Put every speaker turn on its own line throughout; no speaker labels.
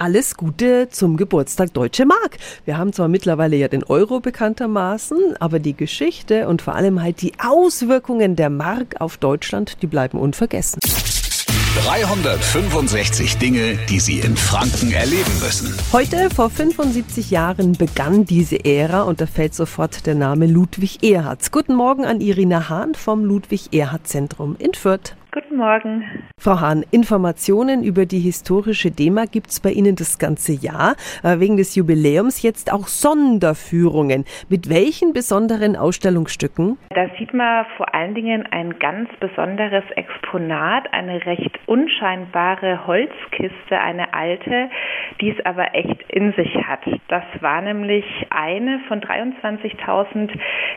alles Gute zum Geburtstag Deutsche Mark. Wir haben zwar mittlerweile ja den Euro bekanntermaßen, aber die Geschichte und vor allem halt die Auswirkungen der Mark auf Deutschland, die bleiben unvergessen.
365 Dinge, die Sie in Franken erleben müssen.
Heute, vor 75 Jahren, begann diese Ära und da fällt sofort der Name Ludwig Erhards. Guten Morgen an Irina Hahn vom Ludwig Erhard Zentrum in Fürth.
Guten Morgen.
Frau Hahn, Informationen über die historische DEMA gibt es bei Ihnen das ganze Jahr. Äh, wegen des Jubiläums jetzt auch Sonderführungen. Mit welchen besonderen Ausstellungsstücken?
Da sieht man vor allen Dingen ein ganz besonderes Exponat, eine recht unscheinbare Holzkiste, eine alte, die es aber echt in sich hat. Das war nämlich eine von 23.000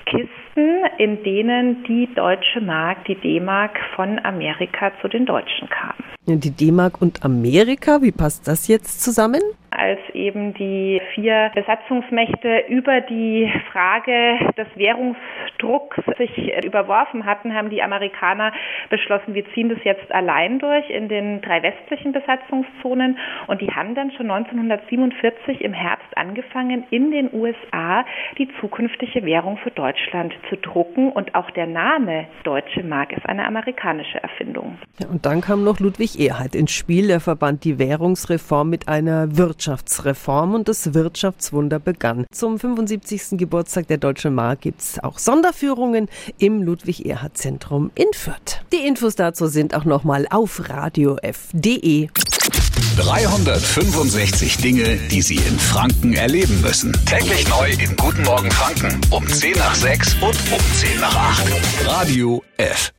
Kisten, in denen die deutsche Mark, die D-Mark von Amerika zu den Deutschen kam.
Die D-Mark und Amerika, wie passt das jetzt zusammen?
als eben die vier Besatzungsmächte über die Frage des Währungsdrucks sich überworfen hatten, haben die Amerikaner beschlossen, wir ziehen das jetzt allein durch in den drei westlichen Besatzungszonen und die haben dann schon 1947 im Herbst angefangen, in den USA die zukünftige Währung für Deutschland zu drucken und auch der Name Deutsche Mark ist eine amerikanische Erfindung.
Ja, und dann kam noch Ludwig Erhard ins Spiel, der verband die Währungsreform mit einer Wirtschaft Wirtschaftsreform und das Wirtschaftswunder begann. Zum 75. Geburtstag der Deutschen Mark gibt es auch Sonderführungen im Ludwig-Erhard-Zentrum in Fürth. Die Infos dazu sind auch nochmal auf radiof.de.
365 Dinge, die Sie in Franken erleben müssen. Täglich neu in Guten Morgen Franken um 10 nach 6 und um 10 nach 8. Radio F.